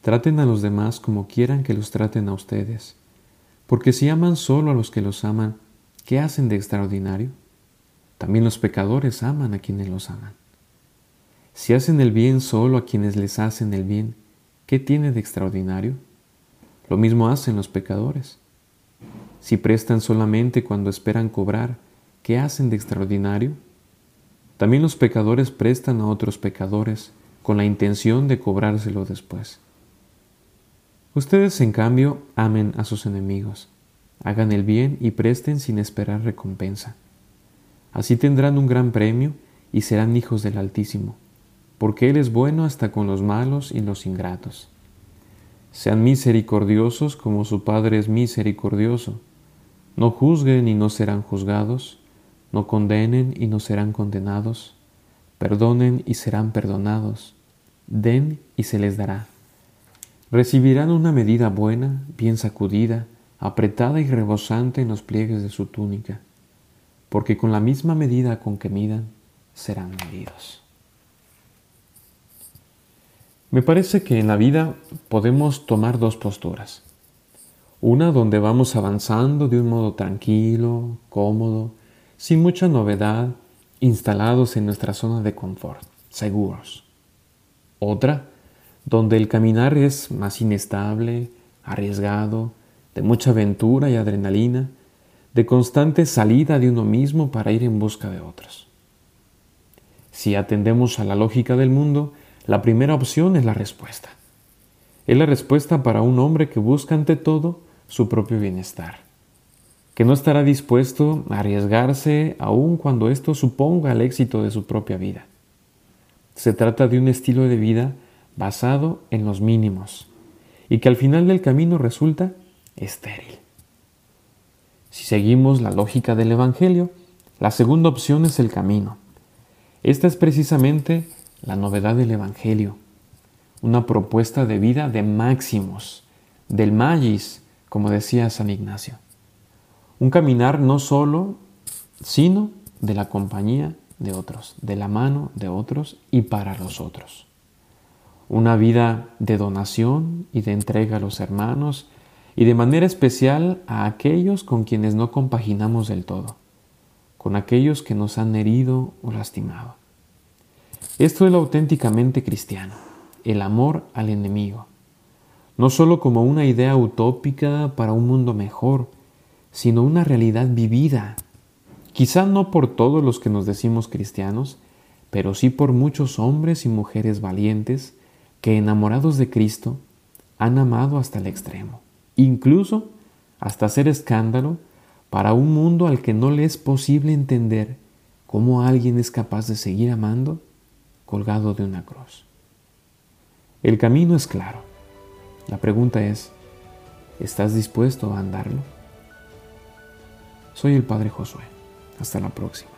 Traten a los demás como quieran que los traten a ustedes, porque si aman solo a los que los aman, ¿qué hacen de extraordinario? También los pecadores aman a quienes los aman. Si hacen el bien solo a quienes les hacen el bien, ¿qué tiene de extraordinario? Lo mismo hacen los pecadores. Si prestan solamente cuando esperan cobrar, ¿qué hacen de extraordinario? También los pecadores prestan a otros pecadores con la intención de cobrárselo después. Ustedes, en cambio, amen a sus enemigos, hagan el bien y presten sin esperar recompensa. Así tendrán un gran premio y serán hijos del Altísimo, porque Él es bueno hasta con los malos y los ingratos. Sean misericordiosos como su Padre es misericordioso. No juzguen y no serán juzgados, no condenen y no serán condenados, perdonen y serán perdonados, den y se les dará recibirán una medida buena, bien sacudida, apretada y rebosante en los pliegues de su túnica, porque con la misma medida con que midan, serán medidos. Me parece que en la vida podemos tomar dos posturas. Una donde vamos avanzando de un modo tranquilo, cómodo, sin mucha novedad, instalados en nuestra zona de confort, seguros. Otra donde el caminar es más inestable, arriesgado, de mucha aventura y adrenalina, de constante salida de uno mismo para ir en busca de otros. Si atendemos a la lógica del mundo, la primera opción es la respuesta. Es la respuesta para un hombre que busca ante todo su propio bienestar, que no estará dispuesto a arriesgarse aun cuando esto suponga el éxito de su propia vida. Se trata de un estilo de vida basado en los mínimos y que al final del camino resulta estéril. Si seguimos la lógica del Evangelio, la segunda opción es el camino. Esta es precisamente la novedad del Evangelio, una propuesta de vida de máximos, del magis, como decía San Ignacio. Un caminar no solo, sino de la compañía de otros, de la mano de otros y para los otros una vida de donación y de entrega a los hermanos y de manera especial a aquellos con quienes no compaginamos del todo, con aquellos que nos han herido o lastimado. Esto es lo auténticamente cristiano, el amor al enemigo, no solo como una idea utópica para un mundo mejor, sino una realidad vivida, quizá no por todos los que nos decimos cristianos, pero sí por muchos hombres y mujeres valientes que enamorados de Cristo han amado hasta el extremo, incluso hasta hacer escándalo para un mundo al que no le es posible entender cómo alguien es capaz de seguir amando colgado de una cruz. El camino es claro. La pregunta es, ¿estás dispuesto a andarlo? Soy el Padre Josué. Hasta la próxima.